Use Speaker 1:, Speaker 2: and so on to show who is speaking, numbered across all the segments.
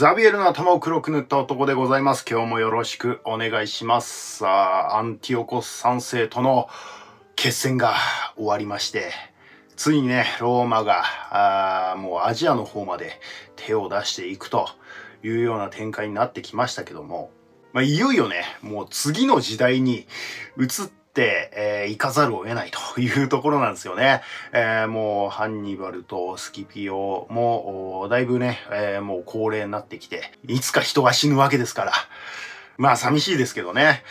Speaker 1: ザビエルの頭を黒く塗った男でございます。今日もよろしくお願いします。さあ、アンティオコス三世との決戦が終わりまして、ついにね、ローマが、あーもうアジアの方まで手を出していくというような展開になってきましたけども、まあ、いよいよね、もう次の時代に移って、えー行かざるを得ないというところなんですよね。えーもうハンニバルとスキピオもだいぶね、えーもう高齢になってきて、いつか人が死ぬわけですから。まあ寂しいですけどね。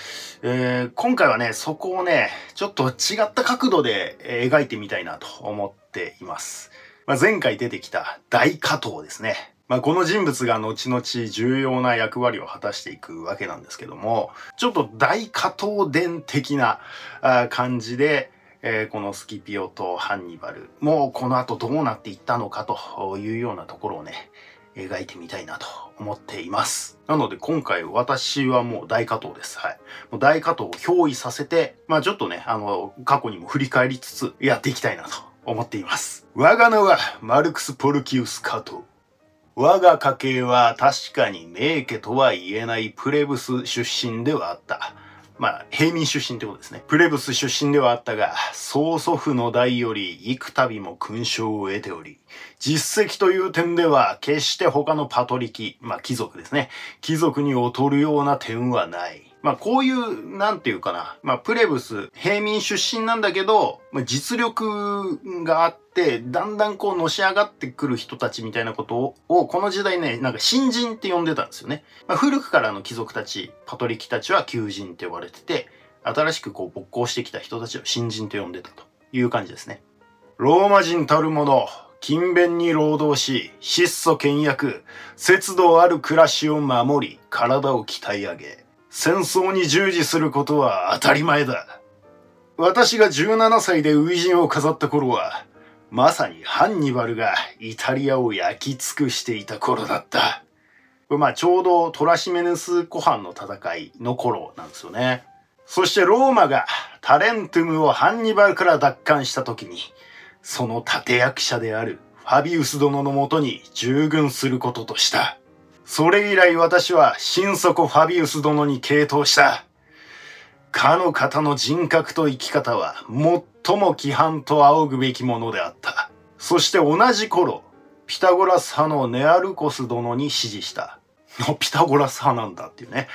Speaker 1: えー今回はね、そこをね、ちょっと違った角度でえ描いてみたいなと思っています。まあ、前回出てきた大加藤ですね。まあ、この人物が後々重要な役割を果たしていくわけなんですけども、ちょっと大加藤伝的な感じで、えーこのスキピオとハンニバル、もうこの後どうなっていったのかというようなところをね、描いてみたいなと思っています。なので今回私はもう大加藤です。はい。もう大加藤を憑依させて、まあちょっとね、あの、過去にも振り返りつつやっていきたいなと思っています。我が名はマルクス・ポルキウス・加藤。我が家系は確かに名家とは言えないプレブス出身ではあった。まあ、平民出身ってことですね。プレブス出身ではあったが、曽祖父の代より幾度も勲章を得ており、実績という点では決して他のパトリキ、まあ貴族ですね。貴族に劣るような点はない。まあこういう、なんていうかな。まあプレブス、平民出身なんだけど、まあ、実力があって、だんだんこうのし上がってくる人たちみたいなことを、この時代ね、なんか新人って呼んでたんですよね。まあ、古くからの貴族たち、パトリキたちは旧人って呼ばれてて、新しくこう勃興してきた人たちを新人と呼んでたという感じですね。ローマ人たるもの、勤勉に労働し、質素倹約、節度ある暮らしを守り、体を鍛え上げ、戦争に従事することは当たり前だ。私が17歳で初陣を飾った頃は、まさにハンニバルがイタリアを焼き尽くしていた頃だった。まあちょうどトラシメネス湖畔の戦いの頃なんですよね。そしてローマがタレントゥムをハンニバルから奪還した時に、その立役者であるファビウス殿のもとに従軍することとした。それ以来私は心底ファビウス殿に傾倒した。かの方の人格と生き方は最も規範と仰ぐべきものであった。そして同じ頃、ピタゴラス派のネアルコス殿に支持した。あ ピタゴラス派なんだっていうね。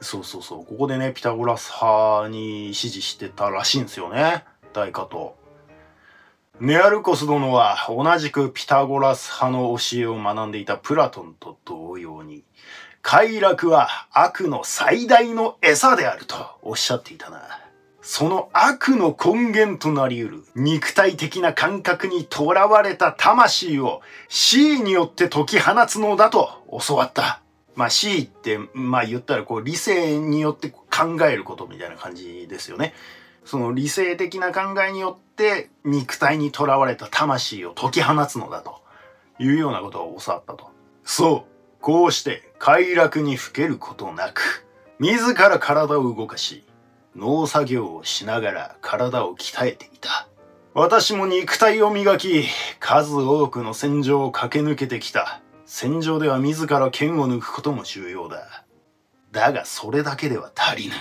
Speaker 1: そうそうそう。ここでね、ピタゴラス派に支持してたらしいんですよね。大加藤。ネアルコス殿は同じくピタゴラス派の教えを学んでいたプラトンと同様に、快楽は悪の最大の餌であるとおっしゃっていたな。その悪の根源となり得る肉体的な感覚にとらわれた魂を C によって解き放つのだと教わった。まあ C って、まあ言ったらこう理性によって考えることみたいな感じですよね。その理性的な考えによって肉体にとらわれた魂を解き放つのだというようなことを教わったと。そう。こうして快楽にふけることなく、自ら体を動かし、農作業をしながら体を鍛えていた。私も肉体を磨き、数多くの戦場を駆け抜けてきた。戦場では自ら剣を抜くことも重要だ。だがそれだけでは足りぬ。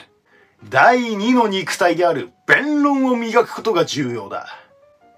Speaker 1: 第二の肉体である弁論を磨くことが重要だ。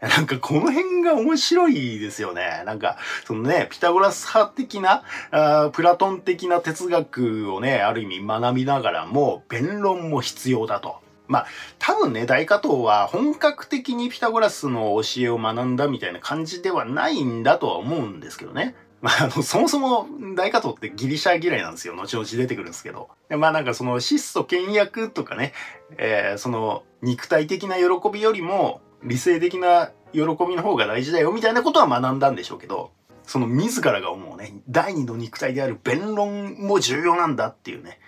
Speaker 1: なんかこの辺が面白いですよね。なんか、そのね、ピタゴラス派的な、あプラトン的な哲学をね、ある意味学びながらも、弁論も必要だと。まあ、多分ね、大加藤は本格的にピタゴラスの教えを学んだみたいな感じではないんだとは思うんですけどね。まあ、あの、そもそも大加藤ってギリシャ嫌いなんですよ。後々出てくるんですけど。まあなんかその質素倹約とかね、えーその肉体的な喜びよりも理性的な喜びの方が大事だよみたいなことは学んだんでしょうけど、その自らが思うね、第二の肉体である弁論も重要なんだっていうね。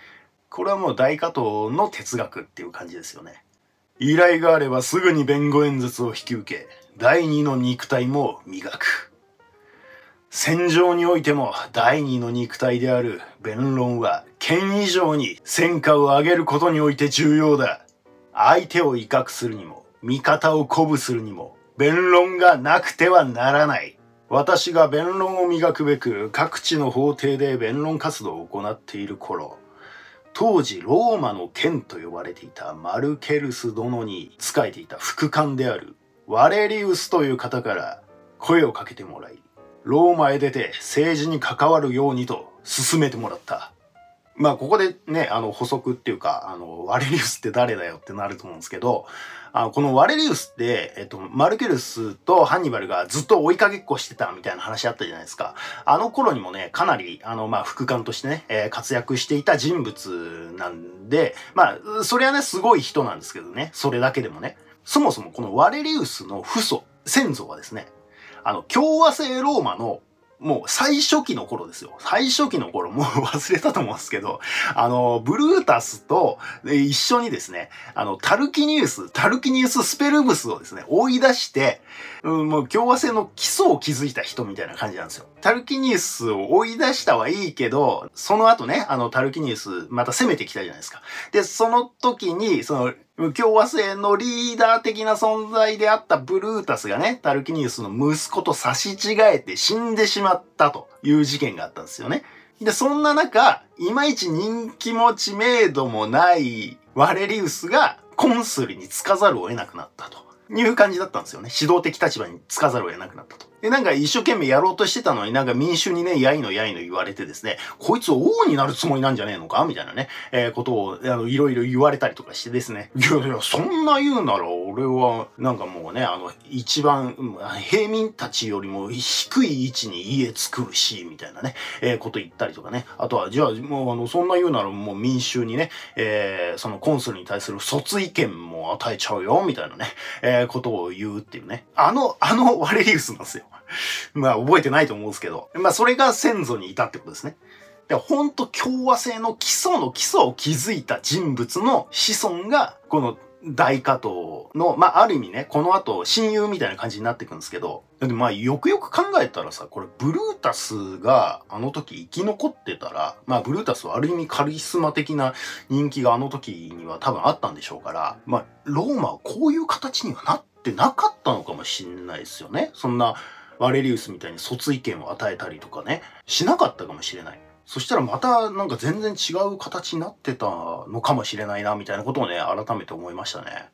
Speaker 1: これはもう大加藤の哲学っていう感じですよね。依頼があればすぐに弁護演説を引き受け、第二の肉体も磨く。戦場においても第二の肉体である弁論は剣以上に戦果を上げることにおいて重要だ。相手を威嚇するにも、味方を鼓舞するにも、弁論がなくてはならない。私が弁論を磨くべく各地の法廷で弁論活動を行っている頃、当時ローマの剣と呼ばれていたマルケルス殿に仕えていた副官であるワレリウスという方から声をかけてもらい、ローマへ出て政治に関わるようにと勧めてもらった。まあ、ここでね、あの、補足っていうか、あの、ワレリウスって誰だよってなると思うんですけど、あのこのワレリウスって、えっと、マルケルスとハンニバルがずっと追いかけっこしてたみたいな話あったじゃないですか。あの頃にもね、かなり、あの、まあ、副官としてね、えー、活躍していた人物なんで、まあ、それはね、すごい人なんですけどね、それだけでもね。そもそもこのワレリウスの父祖、先祖はですね、あの、共和制ローマのもう最初期の頃ですよ。最初期の頃、もう忘れたと思うんですけど、あの、ブルータスと一緒にですね、あの、タルキニウス、タルキニウススペルブスをですね、追い出して、うん、もう共和制の基礎を築いた人みたいな感じなんですよ。タルキニウスを追い出したはいいけど、その後ね、あの、タルキニウスまた攻めてきたじゃないですか。で、その時に、その、共和制のリーダー的な存在であったブルータスがね、タルキニウスの息子と差し違えて死んでしまったという事件があったんですよね。で、そんな中、いまいち人気も知名度もないワレリウスがコンスルにつかざるを得なくなったという感じだったんですよね。指導的立場につかざるを得なくなったと。で、なんか一生懸命やろうとしてたのになんか民衆にね、やいのやいの言われてですね、こいつ王になるつもりなんじゃねえのか？みたいなね、えー、ことを、あの、いろいろ言われたりとかしてですね、いやいや、そんな言うなら俺は、なんかもうね、あの、一番、平民たちよりも低い位置に家作るし、みたいなね、えー、こと言ったりとかね、あとは、じゃあ、もうあの、そんな言うならもう民衆にね、えー、そのコンスルに対する卒意見も与えちゃうよ、みたいなね、えー、ことを言うっていうね、あの、あのワレリウスなんですよ。まあ覚えてないと思うんですけど、まあそれが先祖にいたってことですね。で、ほんと共和制の基礎の基礎を築いた人物の子孫が、この大加藤の、まあ、ある意味ね、この後、親友みたいな感じになっていくんですけど、でまあ、よくよく考えたらさ、これ、ブルータスがあの時生き残ってたら、まあ、ブルータスはある意味カリスマ的な人気があの時には多分あったんでしょうから、まあ、ローマはこういう形にはなってなかったのかもしんないですよね。そんな、ワレリウスみたいに卒意見を与えたりとかね、しなかったかもしれない。そしたらまたなんか全然違う形になってたのかもしれないな、みたいなことをね、改めて思いましたね。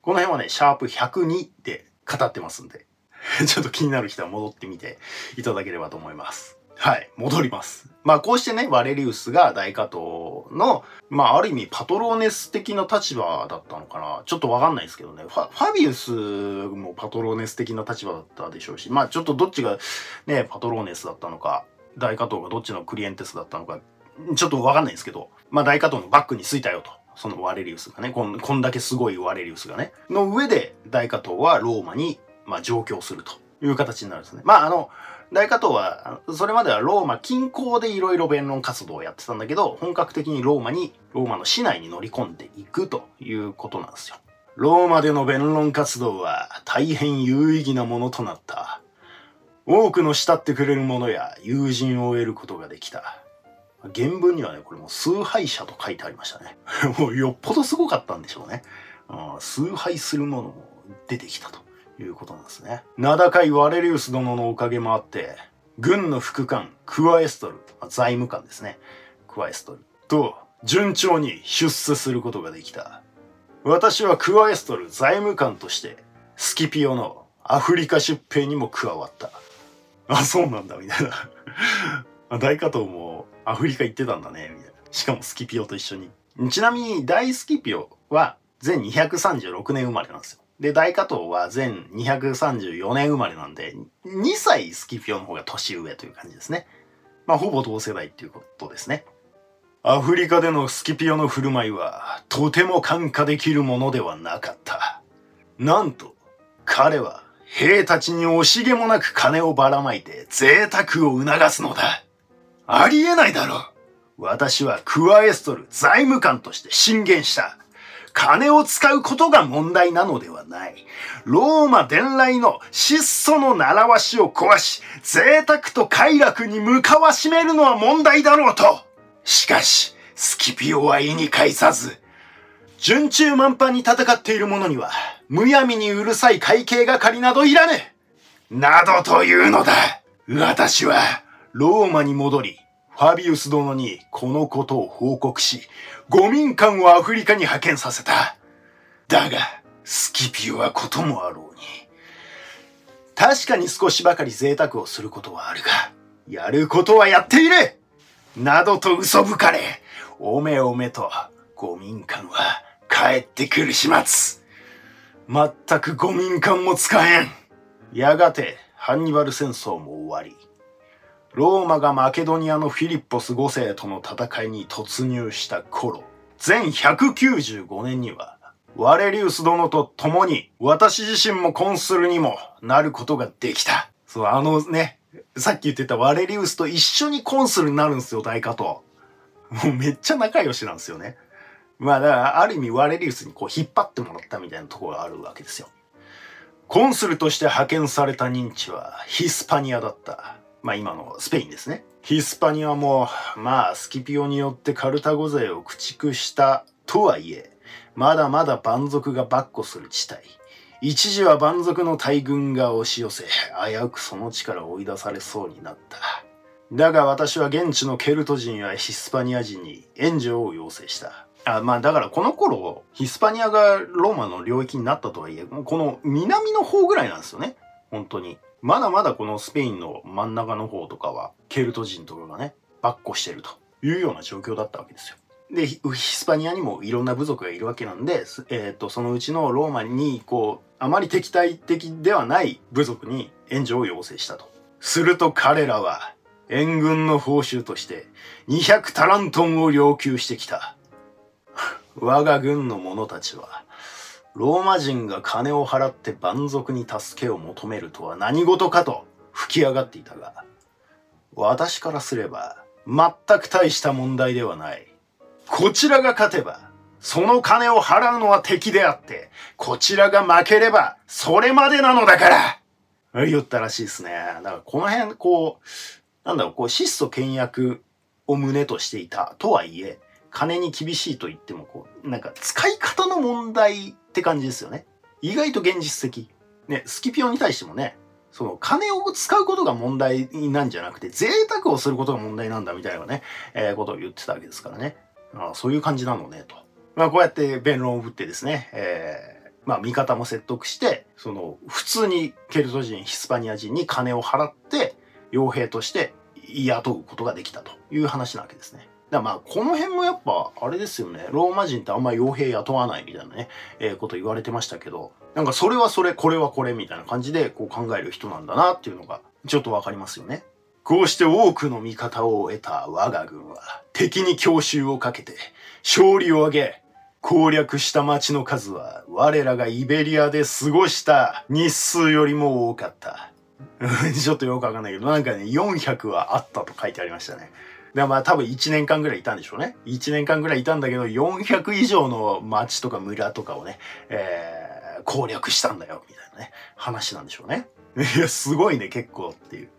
Speaker 1: この辺はね、シャープ102で語ってますんで、ちょっと気になる人は戻ってみていただければと思います。はい、戻ります。まあこうしてね、ワレリウスが大加藤の、まあある意味パトローネス的な立場だったのかな。ちょっとわかんないですけどね。ファファビウスもパトローネス的な立場だったでしょうし、まあちょっとどっちがね、パトローネスだったのか、大加藤がどっちのクリエンテスだったのか、ちょっとわかんないですけど、まあ大加藤のバックについたよと。そのワレリウスがね、こんこんだけすごいワレリウスがね。の上で大加藤はローマに、まあ上京するという形になるんですね。まああの、大加藤は、それまではローマ近郊でいろいろ弁論活動をやってたんだけど、本格的にローマに、ローマの市内に乗り込んでいくということなんですよ。ローマでの弁論活動は大変有意義なものとなった。多くの慕ってくれる者や友人を得ることができた。原文にはね、これも崇拝者と書いてありましたね。もうよっぽどすごかったんでしょうね。崇拝する者も出てきたと。いうことなんですね。名高いワレリウス殿のおかげもあって、軍の副官、クワエストル、財務官ですね。クワエストルと順調に出世することができた。私はクワエストル財務官として、スキピオのアフリカ出兵にも加わった。あ、そうなんだ、みたいな。大加藤もアフリカ行ってたんだね、みたいな。しかもスキピオと一緒に。ちなみに大スキピオは全236年生まれなんですよ。で、大加藤は全234年生まれなんで、2歳スキピオの方が年上という感じですね。まあ、ほぼ同世代っていうことですね。アフリカでのスキピオの振る舞いは、とても感化できるものではなかった。なんと、彼は兵たちに惜しげもなく金をばらまいて贅沢を促すのだ。ありえないだろう。私はクワエストル財務官として進言した。金を使うことが問題なのではない。ローマ伝来の質素の習わしを壊し、贅沢と快楽に向かわしめるのは問題だろうと。しかし、スキピオは意に介さず、順中満帆に戦っている者には、むやみにうるさい会計係などいらねえ。などというのだ私は、ローマに戻り、ファビウス殿にこのことを報告し、五民間をアフリカに派遣させた。だが、スキピオはこともあろうに。確かに少しばかり贅沢をすることはあるが、やることはやっているなどと嘘吹かれ、おめおめと、五民間は帰ってくる始末。全く五民間も使えん。やがて、ハンニバル戦争も終わり、ローマがマケドニアのフィリッポス5世との戦いに突入した頃、全195年には、ワレリウス殿と共に私自身もコンスルにもなることができた。そう、あのね、さっき言ってたワレリウスと一緒にコンスルになるんですよ、大加藤。もうめっちゃ仲良しなんですよね。まあだからある意味ワレリウスにこう引っ張ってもらったみたいなところがあるわけですよ。コンスルとして派遣された認知はヒスパニアだった。まあ今のスペインですね。ヒスパニアも、まあスキピオによってカルタゴ勢を駆逐したとはいえ、まだまだ蛮族が跋扈する地帯。一時は蛮族の大軍が押し寄せ、危うくその地から追い出されそうになった。だが私は現地のケルト人やヒスパニア人に援助を要請した。あまあだからこの頃、ヒスパニアがローマの領域になったとはいえ、この南の方ぐらいなんですよね。本当に。まだまだこのスペインの真ん中の方とかは、ケルト人とかがね、跋扈してるというような状況だったわけですよ。で、ヒスパニアにもいろんな部族がいるわけなんで、えっ、ー、と、そのうちのローマに、こう、あまり敵対的ではない部族に援助を要請したと。すると彼らは、援軍の報酬として200タラントンを要求してきた。我が軍の者たちは、ローマ人が金を払って蛮族に助けを求めるとは何事かと吹き上がっていたが、私からすれば全く大した問題ではない。こちらが勝てば、その金を払うのは敵であって、こちらが負ければそれまでなのだから言ったらしいですね。だからこの辺、こう、なんだろう、こう、質素倹約を旨としていたとはいえ、金に厳しいと言っても、こう、なんか使い方の問題って感じですよね。意外と現実的。ね、スキピオに対してもね、その金を使うことが問題なんじゃなくて、贅沢をすることが問題なんだみたいなね、えー、ことを言ってたわけですからね。あそういう感じなのね、と。まあこうやって弁論を振ってですね、えー、まあ味方も説得して、その普通にケルト人、ヒスパニア人に金を払って、傭兵として雇うことができたという話なわけですね。だまあ、この辺もやっぱ、あれですよね。ローマ人ってあんま傭兵雇わないみたいなね、えー、こと言われてましたけど、なんかそれはそれ、これはこれみたいな感じでこう考える人なんだなっていうのが、ちょっとわかりますよね。こうして多くの味方を得た我が軍は、敵に強襲をかけて、勝利を挙げ、攻略した町の数は、我らがイベリアで過ごした日数よりも多かった。ちょっとよくわかんないけど、なんかね、400はあったと書いてありましたね。で、まあ多分1年間ぐらいいたんでしょうね。1年間ぐらいいたんだけど、400以上の町とか村とかをね、えー、攻略したんだよ、みたいなね、話なんでしょうね。いや、すごいね、結構っていう。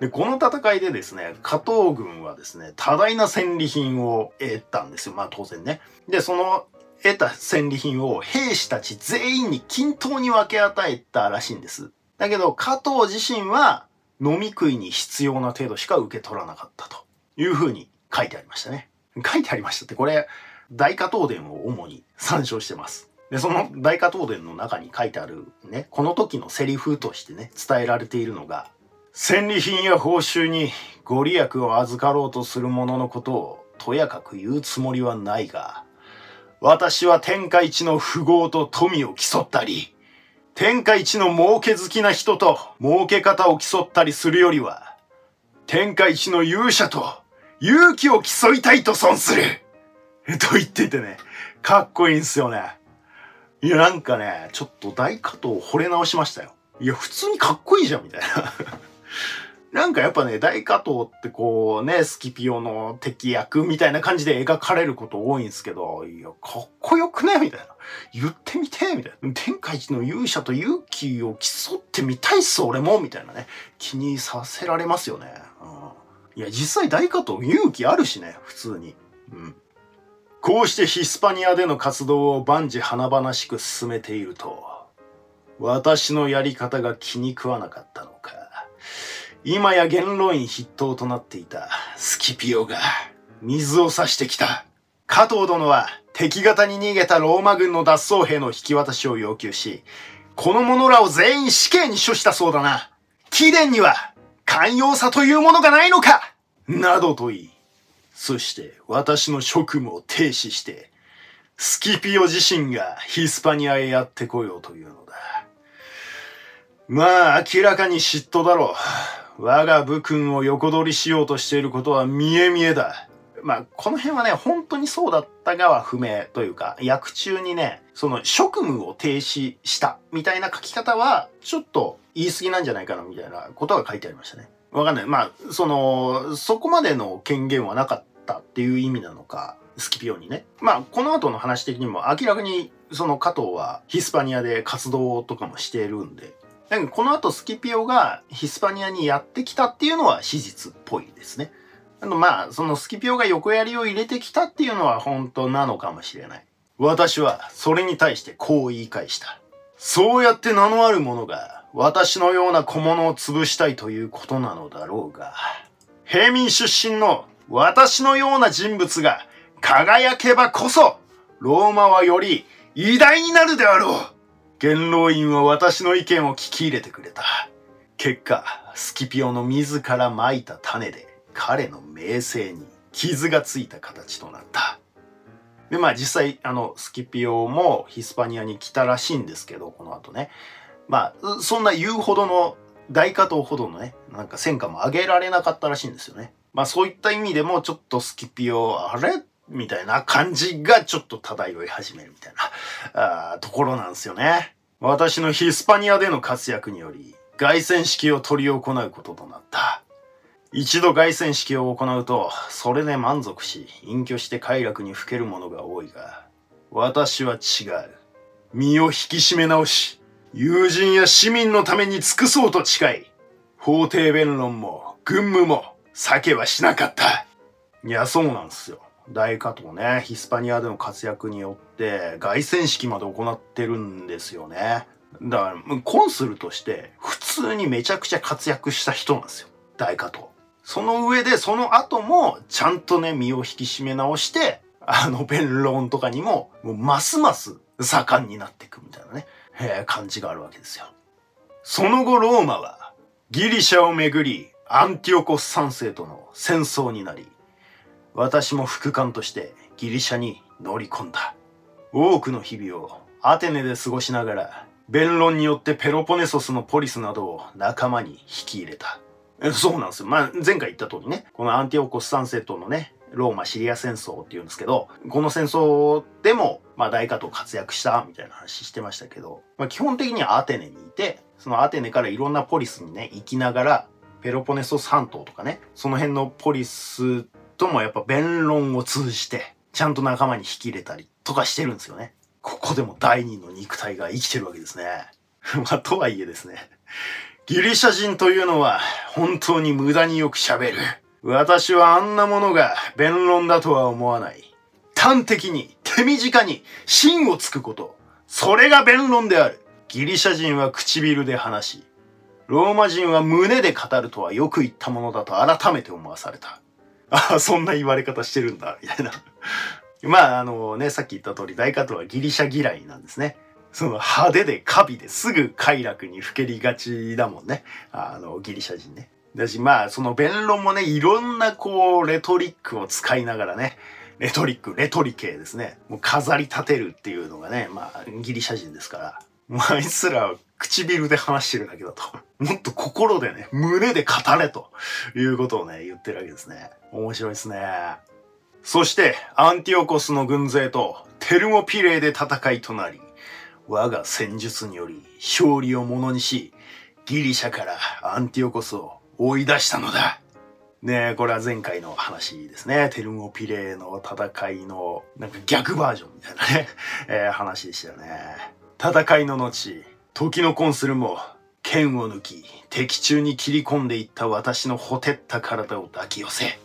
Speaker 1: で、この戦いでですね、加藤軍はですね、多大な戦利品を得たんですよ。まあ当然ね。で、その得た戦利品を兵士たち全員に均等に分け与えたらしいんです。だけど、加藤自身は飲み食いに必要な程度しか受け取らなかったと。いうふうに書いてありましたね。書いてありましたって、これ、大加東伝を主に参照してます。で、その大加東伝の中に書いてあるね、この時のセリフとしてね、伝えられているのが、戦利品や報酬にご利益を預かろうとする者のことをとやかく言うつもりはないが、私は天下一の富豪と富を競ったり、天下一の儲け好きな人と儲け方を競ったりするよりは、天下一の勇者と勇気を競いたいと損すると言っててね、かっこいいんすよね。いや、なんかね、ちょっと大加藤惚れ直しましたよ。いや、普通にかっこいいじゃん、みたいな。なんかやっぱね、大加藤ってこうね、スキピオの敵役みたいな感じで描かれること多いんですけど、いや、かっこよくね？みたいな。言ってみてみたいな。天下一の勇者と勇気を競ってみたいっす、俺もみたいなね。気にさせられますよね。いや、実際大加藤勇気あるしね、普通に。うん。こうしてヒスパニアでの活動を万事華々しく進めていると、私のやり方が気に食わなかったのか。今や元老院筆頭となっていたスキピオが水を差してきた。加藤殿は敵方に逃げたローマ軍の脱走兵の引き渡しを要求し、この者らを全員死刑に処したそうだな。貴殿には寛容さというものがないのか？などと言い、そして私の職務を停止して、スキピオ自身がヒスパニアへやってこようというのだ。まあ明らかに嫉妬だろう。我が武君を横取りしようとしていることは見え見えだ。まあ、この辺はね、本当にそうだったがは不明というか、役中にね、その職務を停止したみたいな書き方は、ちょっと言い過ぎなんじゃないかなみたいなことが書いてありましたね。わかんない。まあ、その、そこまでの権限はなかったっていう意味なのか、スキピオにね。まあ、この後の話的にも明らかに、その加藤はヒスパニアで活動とかもしているんで、だけどこの後スキピオがヒスパニアにやってきたっていうのは史実っぽいですね。あの、まあ、そのスキピオが横槍を入れてきたっていうのは本当なのかもしれない。私はそれに対してこう言い返した。そうやって名のある者が私のような小物を潰したいということなのだろうが、平民出身の私のような人物が輝けばこそ、ローマはより偉大になるであろう元老院は私の意見を聞き入れてくれた。結果、スキピオの自ら蒔いた種で、彼の名声に傷がついた形となった。で、まあ実際、あの、スキピオもヒスパニアに来たらしいんですけど、この後ね。まあ、そんな言うほどの、大加藤ほどのね、なんか戦果も上げられなかったらしいんですよね。まあそういった意味でも、ちょっとスキピオ、あれ？みたいな感じがちょっと漂い始めるみたいな、あところなんですよね。私のヒスパニアでの活躍により、凱旋式を執り行うこととなった。一度凱旋式を行うと、それで満足し、隠居して快楽にふける者が多いが、私は違う。身を引き締め直し、友人や市民のために尽くそうと誓い、法廷弁論も軍務も避けはしなかった。いや、そうなんですよ。大加藤ね、ヒスパニアでの活躍によって、凱旋式まで行ってるんですよね。だから、コンスルとして、普通にめちゃくちゃ活躍した人なんですよ。大加藤。その上で、その後も、ちゃんとね、身を引き締め直して、あの、弁論とかにも、もうますます盛んになっていくみたいなね、えー、感じがあるわけですよ。その後、ローマは、ギリシャをめぐり、アンティオコス3世との戦争になり、私も副官としてギリシャに乗り込んだ。多くの日々をアテネで過ごしながら、弁論によってペロポネソスのポリスなどを仲間に引き入れた。そうなんですよ。まあ、前回言った通りね、このアンティオコス3世とのね、ローマシリア戦争っていうんですけど、この戦争でも、まあ大化と活躍したみたいな話してましたけど、まあ基本的にはアテネにいて、そのアテネからいろんなポリスにね、行きながら、ペロポネソス半島とかね、その辺のポリスともやっぱ弁論を通じて、ちゃんと仲間に引き入れたりとかしてるんですよね。ここでも第二の肉体が生きてるわけですね。まあ、とはいえですね。ギリシャ人というのは本当に無駄によく喋る。私はあんなものが弁論だとは思わない。端的に、手短に、芯をつくこと。それが弁論である。ギリシャ人は唇で話し、ローマ人は胸で語るとはよく言ったものだと改めて思わされた。ああ、そんな言われ方してるんだ、みたいな。まあ、あのね、さっき言った通り、大加藤はギリシャ嫌いなんですね。その派手でカビですぐ快楽にふけりがちだもんね。あの、ギリシャ人ね。だし、まあ、その弁論もね、いろんなこう、レトリックを使いながらね、レトリック、レトリ系ですね。もう飾り立てるっていうのがね、まあ、ギリシャ人ですから。もうあいつら唇で話してるだけだと。もっと心でね、胸で語れということをね、言ってるわけですね。面白いですね。そして、アンティオコスの軍勢とテルモピレーで戦いとなり、我が戦術により勝利をものにし、ギリシャからアンティオコスを追い出したのだ。ねこれは前回の話ですね。テルモピレーの戦いの、なんか逆バージョンみたいなね、えー、話でしたよね。戦いの後、時のコンスルも剣を抜き、敵中に切り込んでいった私のほてった体を抱き寄せ、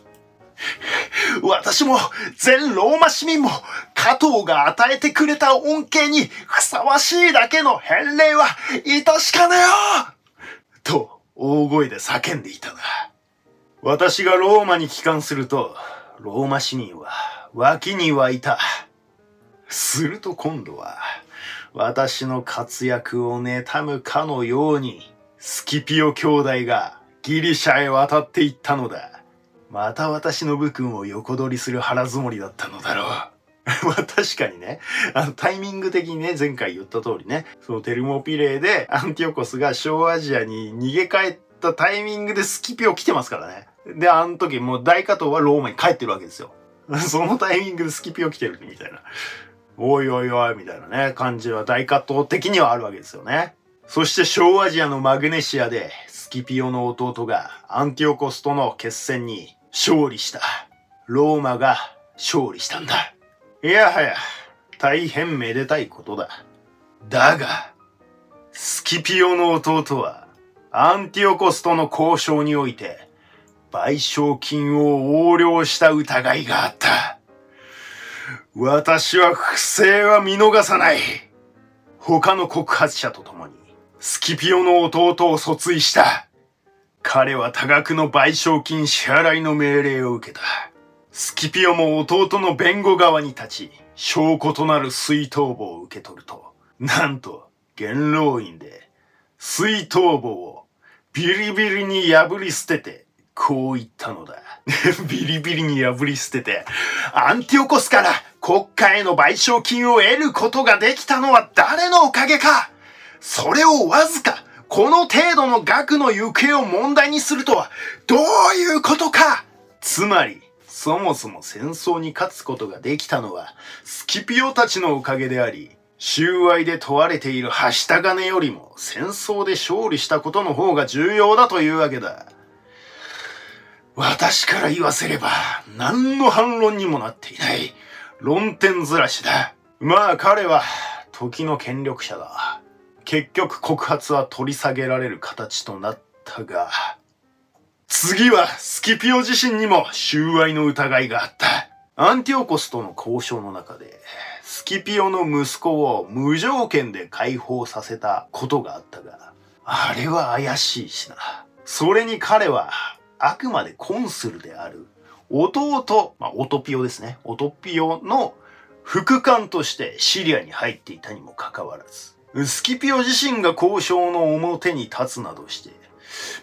Speaker 1: 私も全ローマ市民も加藤が与えてくれた恩恵にふさわしいだけの返礼は致しかねよと大声で叫んでいたな。私がローマに帰還すると、ローマ市民は脇に湧いた。すると今度は、私の活躍を妬むかのように、スキピオ兄弟がギリシャへ渡っていったのだ。また私の武君を横取りする腹積もりだったのだろう。まあ確かにね、あのタイミング的にね、前回言った通りね、そのテルモピレーでアンティオコスが小アジアに逃げ帰ったタイミングでスキピオ来てますからね。で、あの時もう大加藤はローマに帰ってるわけですよ。そのタイミングでスキピオ来てるみたいな。おいおいおいみたいなね、感じは大加藤的にはあるわけですよね。そして小アジアのマグネシアでスキピオの弟がアンティオコスとの決戦に勝利した。ローマが勝利したんだ。いやはや、大変めでたいことだ。だが、スキピオの弟は、アンティオコスとの交渉において、賠償金を横領した疑いがあった。私は不正は見逃さない。他の告発者と共に、スキピオの弟を訴追した。彼は多額の賠償金支払いの命令を受けた。スキピオも弟の弁護側に立ち、証拠となる水筒棒を受け取ると、なんと、元老院で、水筒棒をビリビリに破り捨てて、こう言ったのだ。ビリビリに破り捨てて、アンティオコスから国家への賠償金を得ることができたのは誰のおかげかそれをわずか、この程度の額の行方を問題にするとは、どういうことかつまり、そもそも戦争に勝つことができたのは、スキピオたちのおかげであり、収賄で問われているはした金よりも戦争で勝利したことの方が重要だというわけだ。私から言わせれば、何の反論にもなっていない。論点ずらしだ。まあ彼は、時の権力者だ。結局告発は取り下げられる形となったが、次はスキピオ自身にも収賄の疑いがあった。アンティオコスとの交渉の中で、スキピオの息子を無条件で解放させたことがあったが、あれは怪しいしな。それに彼は、あくまでコンスルである、弟、まあ、オトピオですね。オトピオの副官としてシリアに入っていたにもかかわらず、スキピオ自身が交渉の表に立つなどして、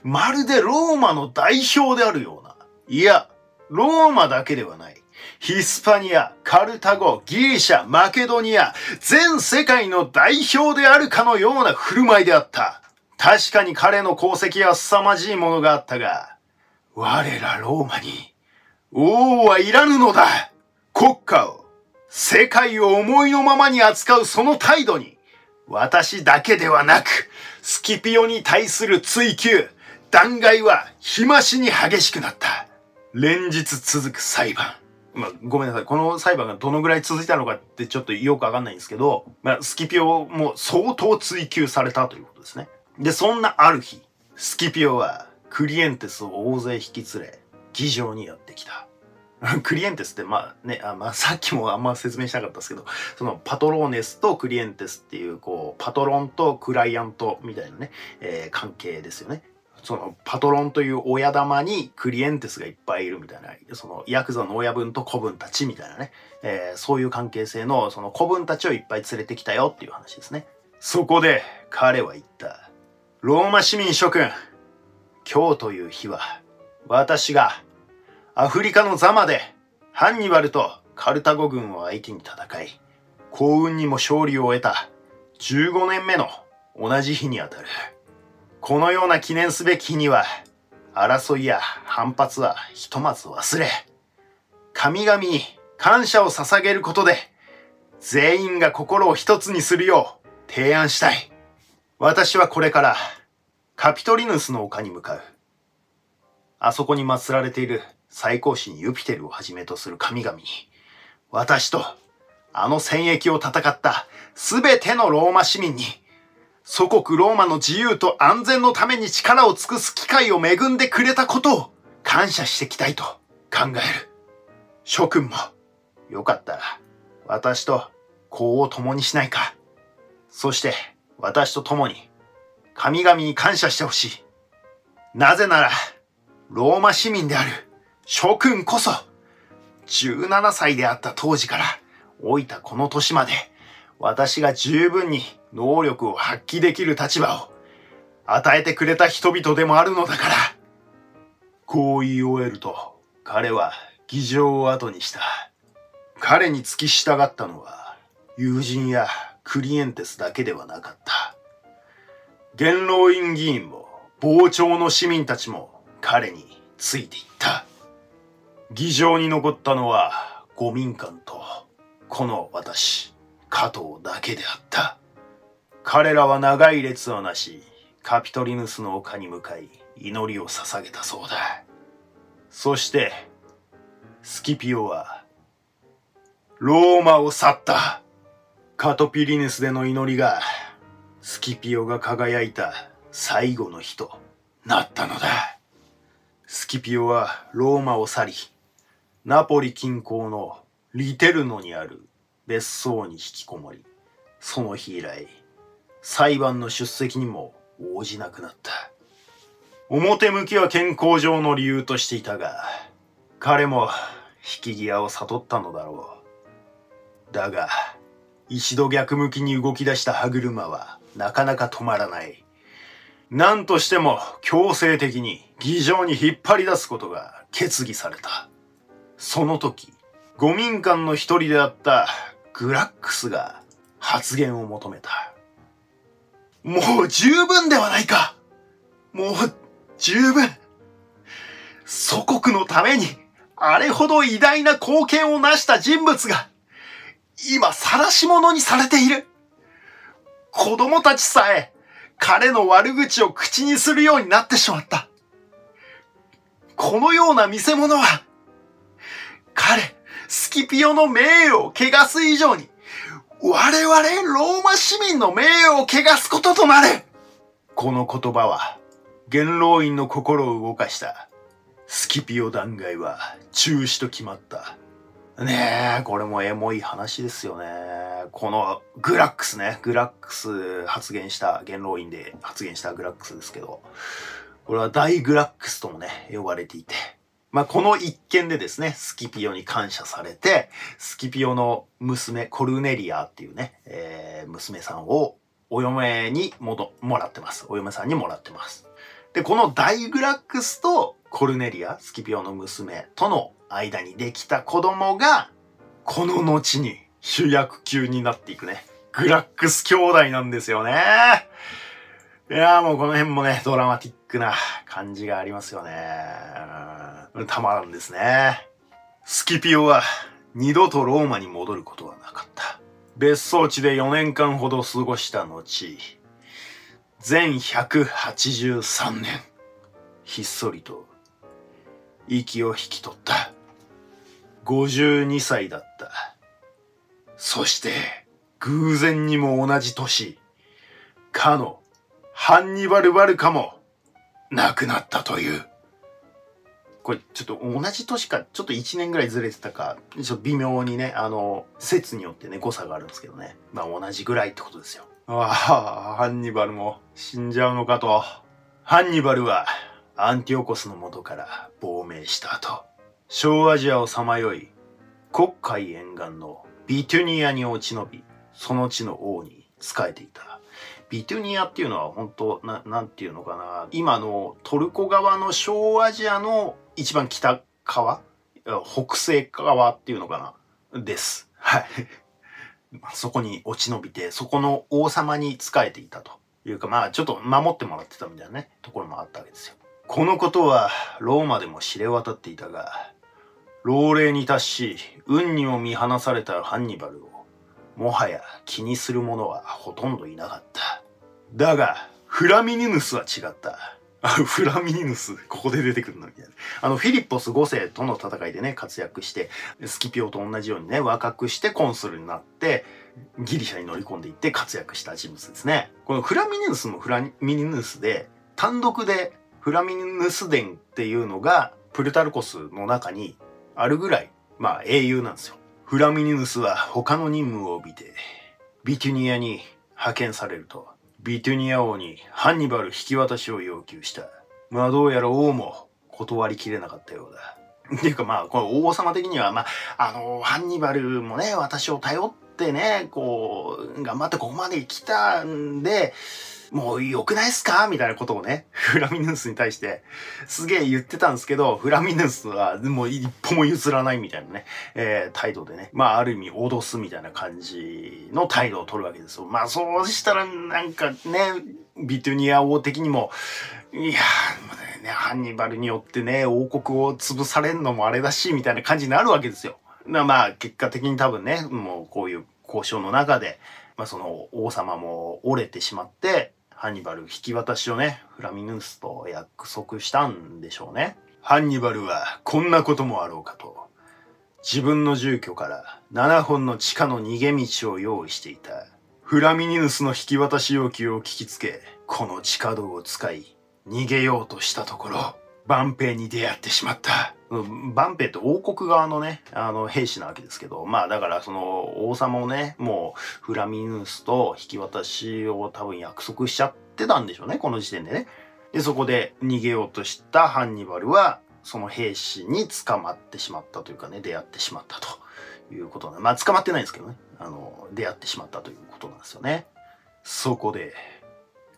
Speaker 1: まるでローマの代表であるような。いや、ローマだけではない。ヒスパニア、カルタゴ、ギリシャ、マケドニア、全世界の代表であるかのような振る舞いであった。確かに彼の功績は凄まじいものがあったが、我らローマに、王はいらぬのだ国家を、世界を思いのままに扱うその態度に、私だけではなく、スキピオに対する追及、弾劾は日増しに激しくなった。連日続く裁判。まあ、ごめんなさい。この裁判がどのぐらい続いたのかってちょっとよくわかんないんですけど、まあ、スキピオも相当追及されたということですね。で、そんなある日、スキピオはクリエンテスを大勢引き連れ、議場にやってきた。クリエンテスって、まあね、あまあ、さっきもあんま説明しなかったですけど、そのパトローネスとクリエンテスっていう、こう、パトロンとクライアントみたいなね、えー、関係ですよね。そのパトロンという親玉にクリエンテスがいっぱいいるみたいな、そのヤクザの親分と子分たちみたいなね、えー、そういう関係性のその子分たちをいっぱい連れてきたよっていう話ですね。そこで彼は言った。ローマ市民諸君、今日という日は私がアフリカのザマでハンニバルとカルタゴ軍を相手に戦い、幸運にも勝利を得た15年目の同じ日にあたる。このような記念すべき日には、争いや反発はひとまず忘れ、神々に感謝を捧げることで、全員が心を一つにするよう提案したい。私はこれからカピトリヌスの丘に向かう。あそこに祀られている最高神ユピテルをはじめとする神々に、私とあの戦役を戦ったすべてのローマ市民に、祖国ローマの自由と安全のために力を尽くす機会を恵んでくれたことを感謝していきたいと考える。諸君も、よかったら、私と幸を共にしないか。そして私と共に神々に感謝してほしい。なぜなら、ローマ市民である諸君こそ、17歳であった当時から老いたこの年まで、私が十分に能力を発揮できる立場を与えてくれた人々でもあるのだから。こう言い終えると、彼は議場を後にした。彼に付き従ったのは、友人やクリエンテスだけではなかった。元老院議員も、傍聴の市民たちも彼についていった。議場に残ったのは、五民官と、この私、加藤だけであった。彼らは長い列をなし、カピトリヌスの丘に向かい、祈りを捧げたそうだ。そして、スキピオは、ローマを去った。カトピリヌスでの祈りが、スキピオが輝いた最後の日となったのだ。スキピオはローマを去り、ナポリ近郊のリテルノにある別荘に引きこもり、その日以来、裁判の出席にも応じなくなった。表向きは健康上の理由としていたが、彼も引き際を悟ったのだろう。だが、一度逆向きに動き出した歯車はなかなか止まらない。何としても強制的に議場に引っ張り出すことが決議された。その時、五民間の一人であったグラックスが発言を求めた。もう十分ではないかもう十分祖国のためにあれほど偉大な貢献を成した人物が今晒し者にされている子供たちさえ彼の悪口を口にするようになってしまった。このような見せ物は彼、スキピオの名誉を汚す以上に我々ローマ市民の名誉を汚すこととなるこの言葉は、元老院の心を動かした。スキピオ弾劾は中止と決まった。ねえ、これもエモい話ですよね。このグラックスね、グラックス発言した、元老院で発言したグラックスですけど、これは大グラックスともね、呼ばれていて、まあ、この一件でですね、スキピオに感謝されて、スキピオの娘、コルネリアっていうね、えー、娘さんをお嫁にもど、もらってます。お嫁さんにもらってます。で、このダイグラックスとコルネリア、スキピオの娘との間にできた子供が、この後に主役級になっていくね、グラックス兄弟なんですよね。いやーもうこの辺もね、ドラマティックな感じがありますよね。たまらんですね。スキピオは二度とローマに戻ることはなかった。別荘地で4年間ほど過ごした後、全183年、ひっそりと息を引き取った。52歳だった。そして、偶然にも同じ年、かのハンニバル・バルカも亡くなったという。これちょっと同じ年か、ちょっと1年ぐらいずれてたか、ちょっと微妙にね、あの、説によってね、誤差があるんですけどね。まあ同じぐらいってことですよ。ああ、ハンニバルも死んじゃうのかと。ハンニバルはアンティオコスの元から亡命した後、小アジアをさまよい、黒海沿岸のビトゥニアに落ち延び、その地の王に仕えていた。ビトゥニアっていうのは本当な、なんていうのかな。今のトルコ側の小アジアの一番北側？北西側っていうのかな？です。はい。そこに落ち延びて、そこの王様に仕えていたというか、まあちょっと守ってもらってたみたいなね、ところもあったわけですよ。このことはローマでも知れ渡っていたが、老齢に達し、運にも見放されたハンニバル、もはや気にする者はほとんどいなかった。だが、フラミニヌスは違った。あ、フラミニヌス、ここで出てくるのみたいな。あの、フィリッポス5世との戦いでね、活躍して、スキピオと同じようにね、若くしてコンスルになって、ギリシャに乗り込んでいって活躍した人物ですね。このフラミニヌスもフラミニヌスで、単独でフラミニヌス伝っていうのが、プルタルコスの中にあるぐらい、まあ英雄なんですよ。フラミニヌスは他の任務を帯びて、ビテュニアに派遣されると、ビテュニア王にハンニバル引き渡しを要求した。まあどうやら王も断りきれなかったようだ。っていうかまあ、この王様的には、まあ、あの、ハンニバルもね、私を頼ってね、こう、頑張ってここまで来たんで、もう良くないっすか？みたいなことをね、フラミヌスに対してすげえ言ってたんですけど、フラミヌスはもう一歩も譲らないみたいなね、えー、態度でね、まあある意味脅すみたいな感じの態度を取るわけですよ。まあそうしたらなんかね、ビトゥニア王的にも、いやー、ね、ハンニバルによってね、王国を潰されんのもあれだし、みたいな感じになるわけですよ。まあ結果的に多分ね、もうこういう交渉の中で、まあその王様も折れてしまって、ハンニバル引き渡しをね、フラミヌスと約束したんでしょうね。ハンニバルはこんなこともあろうかと、自分の住居から7本の地下の逃げ道を用意していた。フラミニヌスの引き渡し要求を聞きつけ、この地下道を使い、逃げようとしたところ、バンペイに出会ってしまった。バンペイって王国側のね、あの、兵士なわけですけど、まあだからその王様をね、もうフラミヌスと引き渡しを多分約束しちゃってたんでしょうね、この時点でね。で、そこで逃げようとしたハンニバルは、その兵士に捕まってしまったというかね、出会ってしまったということなまあ捕まってないんですけどね、あの、出会ってしまったということなんですよね。そこで、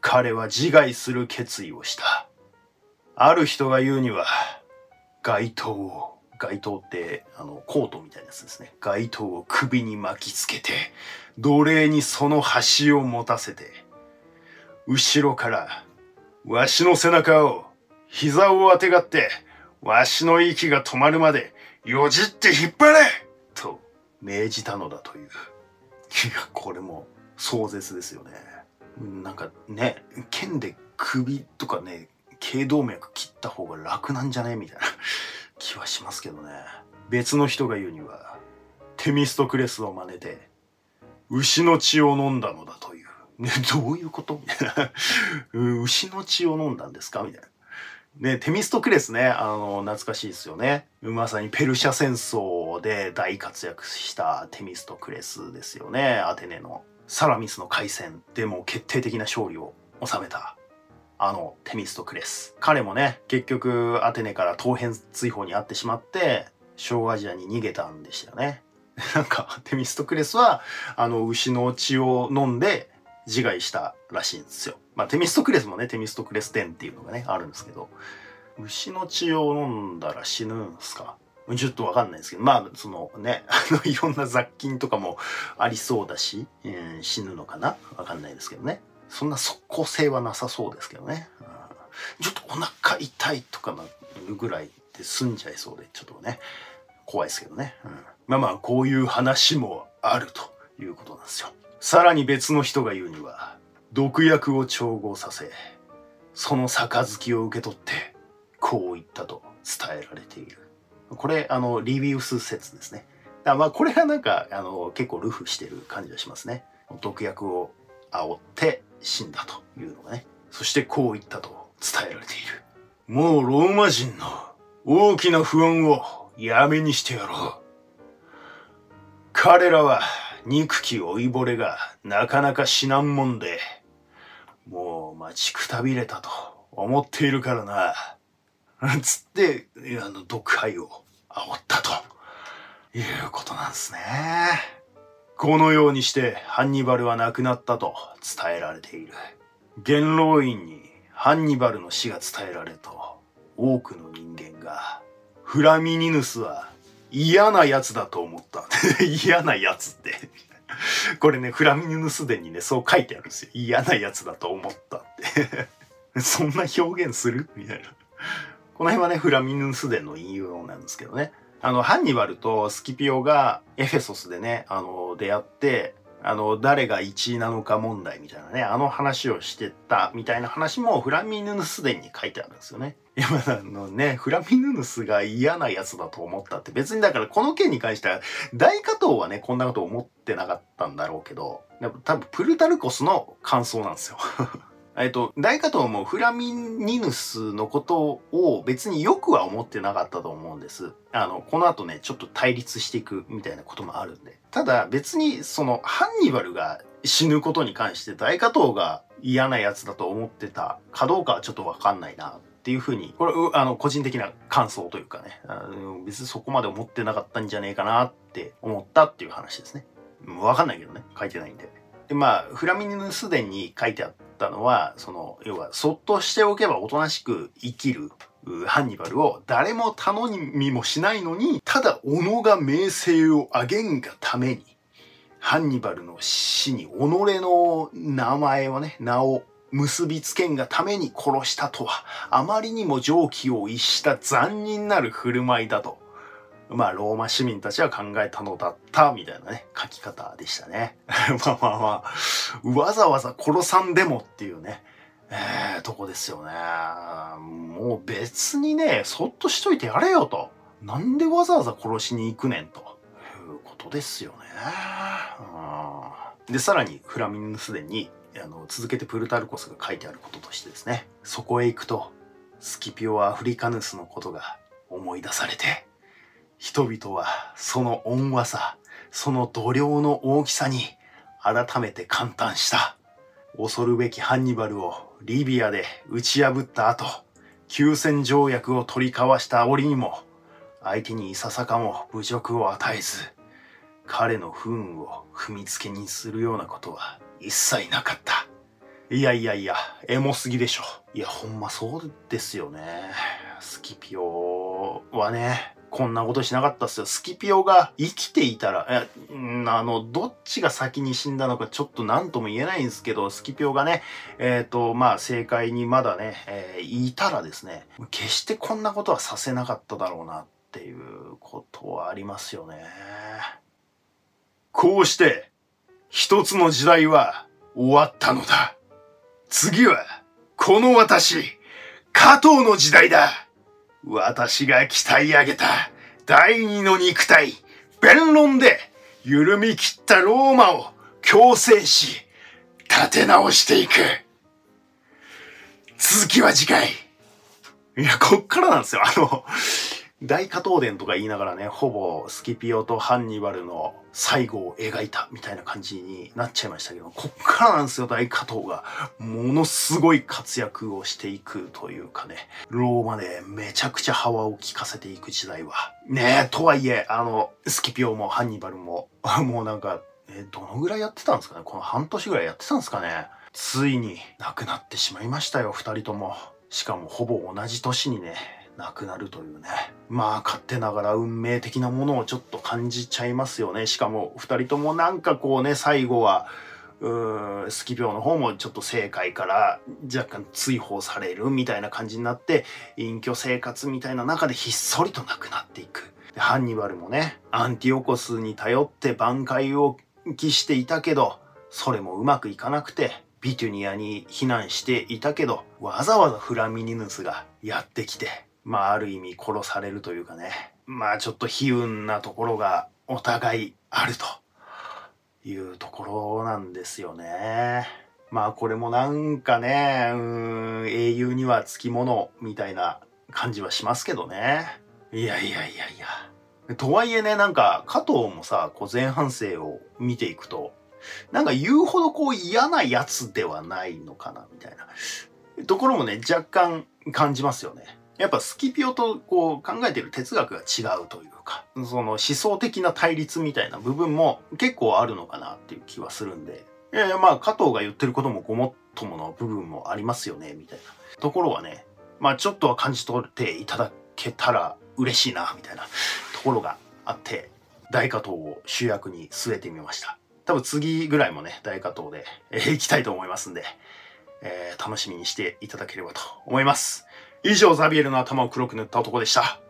Speaker 1: 彼は自害する決意をした。ある人が言うには、街灯を、街灯って、あの、コートみたいなやつですね。街灯を首に巻きつけて、奴隷にその端を持たせて、後ろから、わしの背中を、膝をあてがって、わしの息が止まるまで、よじって引っ張れと命じたのだという。いや、これも壮絶ですよね。なんかね、剣で首とかね、頸動脈切った方が楽なんじゃね？みたいな 気はしますけどね。別の人が言うには、テミストクレスを真似て、牛の血を飲んだのだという。ね、どういうこと？みたいな。牛の血を飲んだんですか？みたいな。ね、テミストクレスね、あの、懐かしいですよね。まさにペルシャ戦争で大活躍したテミストクレスですよね。アテネの。サラミスの海戦でも決定的な勝利を収めたあのテミストクレス。彼もね結局アテネから東辺追放に遭ってしまって小アジアに逃げたんでしたよね。なんかテミストクレスはあの牛の血を飲んで自害したらしいんですよ。まあテミストクレスもねテミストクレス伝っていうのがねあるんですけど牛の血を飲んだら死ぬんすか？ちょっとわかんないですけど、まあ、そのね、あの、いろんな雑菌とかもありそうだし、えー、死ぬのかな？わかんないですけどね。そんな即効性はなさそうですけどね。うん、ちょっとお腹痛いとかなるぐらいで済んじゃいそうで、ちょっとね、怖いですけどね。うん、まあまあ、こういう話もあるということなんですよ。さらに別の人が言うには、毒薬を調合させ、その杯を受け取って、こう言ったと伝えられている。これ、あの、リビウス説ですね。だまあ、これがなんか、あの、結構ルフしてる感じがしますね。毒薬を煽って死んだというのがね。そしてこう言ったと伝えられている。もうローマ人の大きな不安をやめにしてやろう。彼らは憎き老いぼれがなかなか死なんもんで、もう待ちくたびれたと思っているからな。つって、あの、毒杯を煽ったということなんですね。このようにしてハンニバルは亡くなったと伝えられている。元老院にハンニバルの死が伝えられると、多くの人間が、フラミニヌスは嫌な奴だと思った。嫌な奴ってこれね、フラミニヌス伝にね、そう書いてあるんですよ。嫌な奴だと思ったって そんな表現する？みたいな。この辺はね、フラミニヌス伝の引用なんですけどね。あの、ハンニバルとスキピオがエフェソスでね、あの、出会って、あの、誰が1位なのか問題みたいなね、あの話をしてたみたいな話もフラミヌヌス伝に書いてあるんですよね。いや、まあ、あのね、フラミヌヌスが嫌なやつだと思ったって別にだからこの件に関しては大加藤はね、こんなこと思ってなかったんだろうけど、多分プルタルコスの感想なんですよ。えっと、大加藤もフラミニヌスのことを別によくは思ってなかったと思うんです。あの、この後ね、ちょっと対立していくみたいなこともあるんで。ただ別にそのハンニバルが死ぬことに関して大加藤が嫌なやつだと思ってたかどうかはちょっとわかんないなっていうふうに、これ、あの、個人的な感想というかね、あの別にそこまで思ってなかったんじゃねえかなって思ったっていう話ですね。わかんないけどね、書いてないんで。で、まあ、フラミニヌス伝に書いてあったたのは、その、要は、そっとしておけばおとなしく生きるハンニバルを誰も頼みもしないのに、ただ己が名声を上げんがために、ハンニバルの死に己の名前をね、名を結びつけんがために殺したとは、あまりにも常軌を逸した残忍なる振る舞いだと。まあ、ローマ市民たちは考えたのだった、みたいなね、書き方でしたね。まあまあまあ、わざわざ殺さんでもっていうね、えー、とこですよね。もう別にね、そっとしといてやれよと。なんでわざわざ殺しに行くねんと。いうことですよね。で、さらにフラミングスデにあの続けてプルタルコスが書いてあることとしてですね、そこへ行くと、スキピオアフリカヌスのことが思い出されて、人々はその温和さ、その度量の大きさに改めて感嘆した。恐るべきハンニバルをリビアで打ち破った後、休戦条約を取り交わした折にも、相手にいささかも侮辱を与えず、彼の不運を踏みつけにするようなことは一切なかった。いやいやいや、エモすぎでしょ。いや、ほんまそうですよね。スキピオはね、こんなことしなかったっすよ。スキピオが生きていたら、え、あの、どっちが先に死んだのかちょっと何とも言えないんですけど、スキピオがね、えっ、ー、と、まあ、正解にまだね、えー、いたらですね、決してこんなことはさせなかっただろうなっていうことはありますよね。こうして、一つの時代は終わったのだ。次は、この私、加藤の時代だ。私が鍛え上げた第二の肉体、弁論で緩み切ったローマを強制し、立て直していく。続きは次回。いや、こっからなんですよ。あの、大加藤伝とか言いながらね、ほぼスキピオとハンニバルの最後を描いたみたいな感じになっちゃいましたけど、こっからなんですよ、大加藤が。ものすごい活躍をしていくというかね、ローマでめちゃくちゃハワを効かせていく時代は。ねえ、とはいえ、あの、スキピオもハンニバルも、もうなんか、え、どのぐらいやってたんですかねこの半年ぐらいやってたんですかねついに亡くなってしまいましたよ、二人とも。しかもほぼ同じ年にね、なくなるというね。まあ勝手ながら運命的なものをちょっと感じちゃいますよね。しかも二人ともなんかこうね、最後は、うースキ病の方もちょっと政界から若干追放されるみたいな感じになって、隠居生活みたいな中でひっそりとなくなっていく。ハンニバルもね、アンティオコスに頼って挽回を期していたけど、それもうまくいかなくて、ビトゥニアに避難していたけど、わざわざフラミニヌスがやってきて、まあある意味殺されるというかね、まあちょっと悲運なところがお互いあるというところなんですよね。まあこれもなんかね、うん、英雄にはつきものみたいな感じはしますけどね。いやいやいやいや。とはいえね、なんか加藤もさ、こう前半生を見ていくと、なんか言うほどこう嫌なやつではないのかな、みたいなところもね、若干感じますよね。やっぱスキピオとこう考えてる哲学が違うというか、その思想的な対立みたいな部分も結構あるのかなっていう気はするんで、いやいやまあ加藤が言ってることもごもっともの部分もありますよね、みたいなところはね、まあちょっとは感じ取っていただけたら嬉しいな、みたいな ところがあって、大加藤を主役に据えてみました。多分次ぐらいもね、大加藤で、えー、行きたいと思いますんで、えー、楽しみにしていただければと思います。以上、ザビエルの頭を黒く塗った男でした。